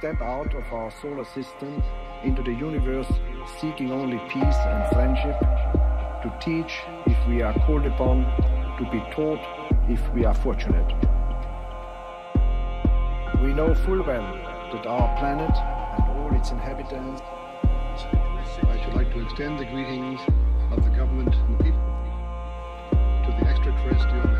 step out of our solar system into the universe seeking only peace and friendship, to teach if we are called upon, to be taught if we are fortunate. We know full well that our planet and all its inhabitants I should like to extend the greetings of the government and the people to the extraterrestrial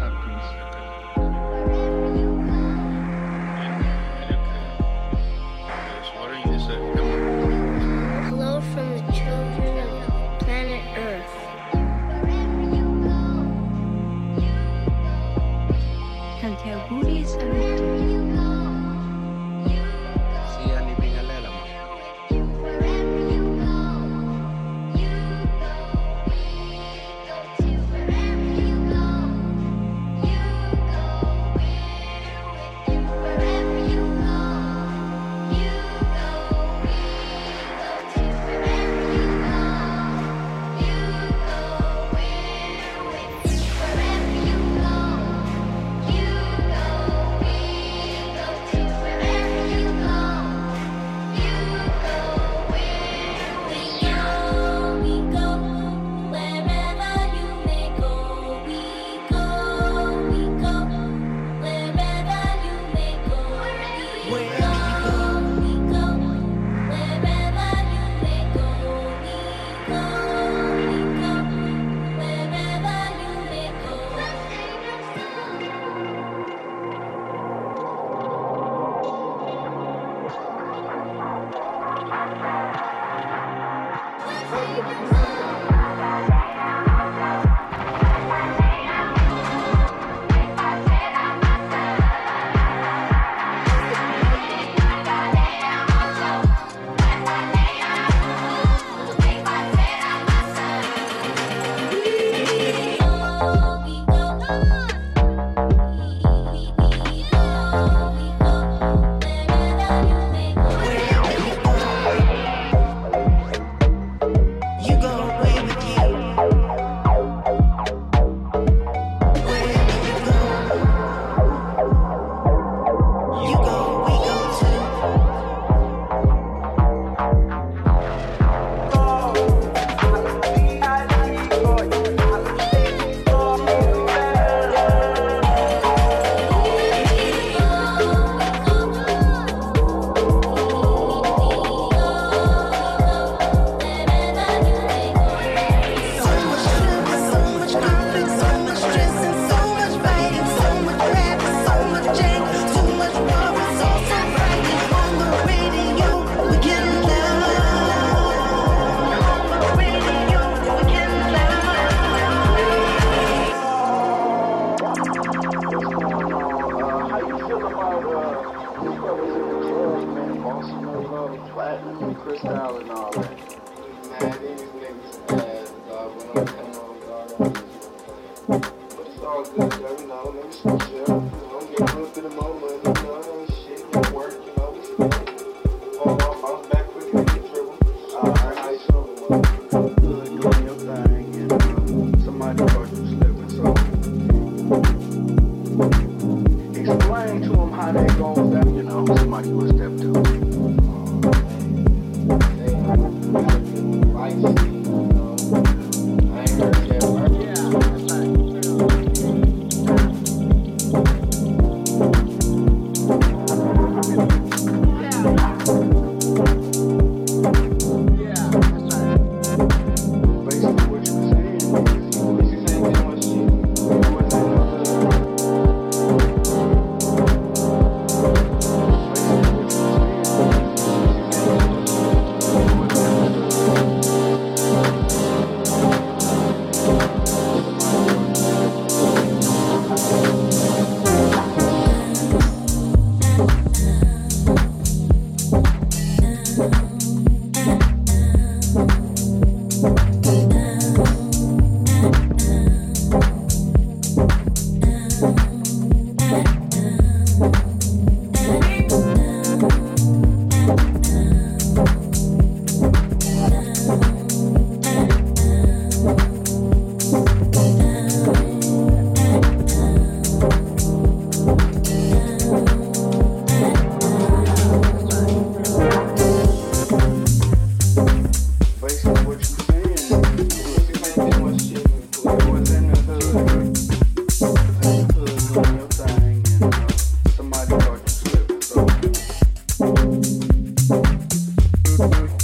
Oh.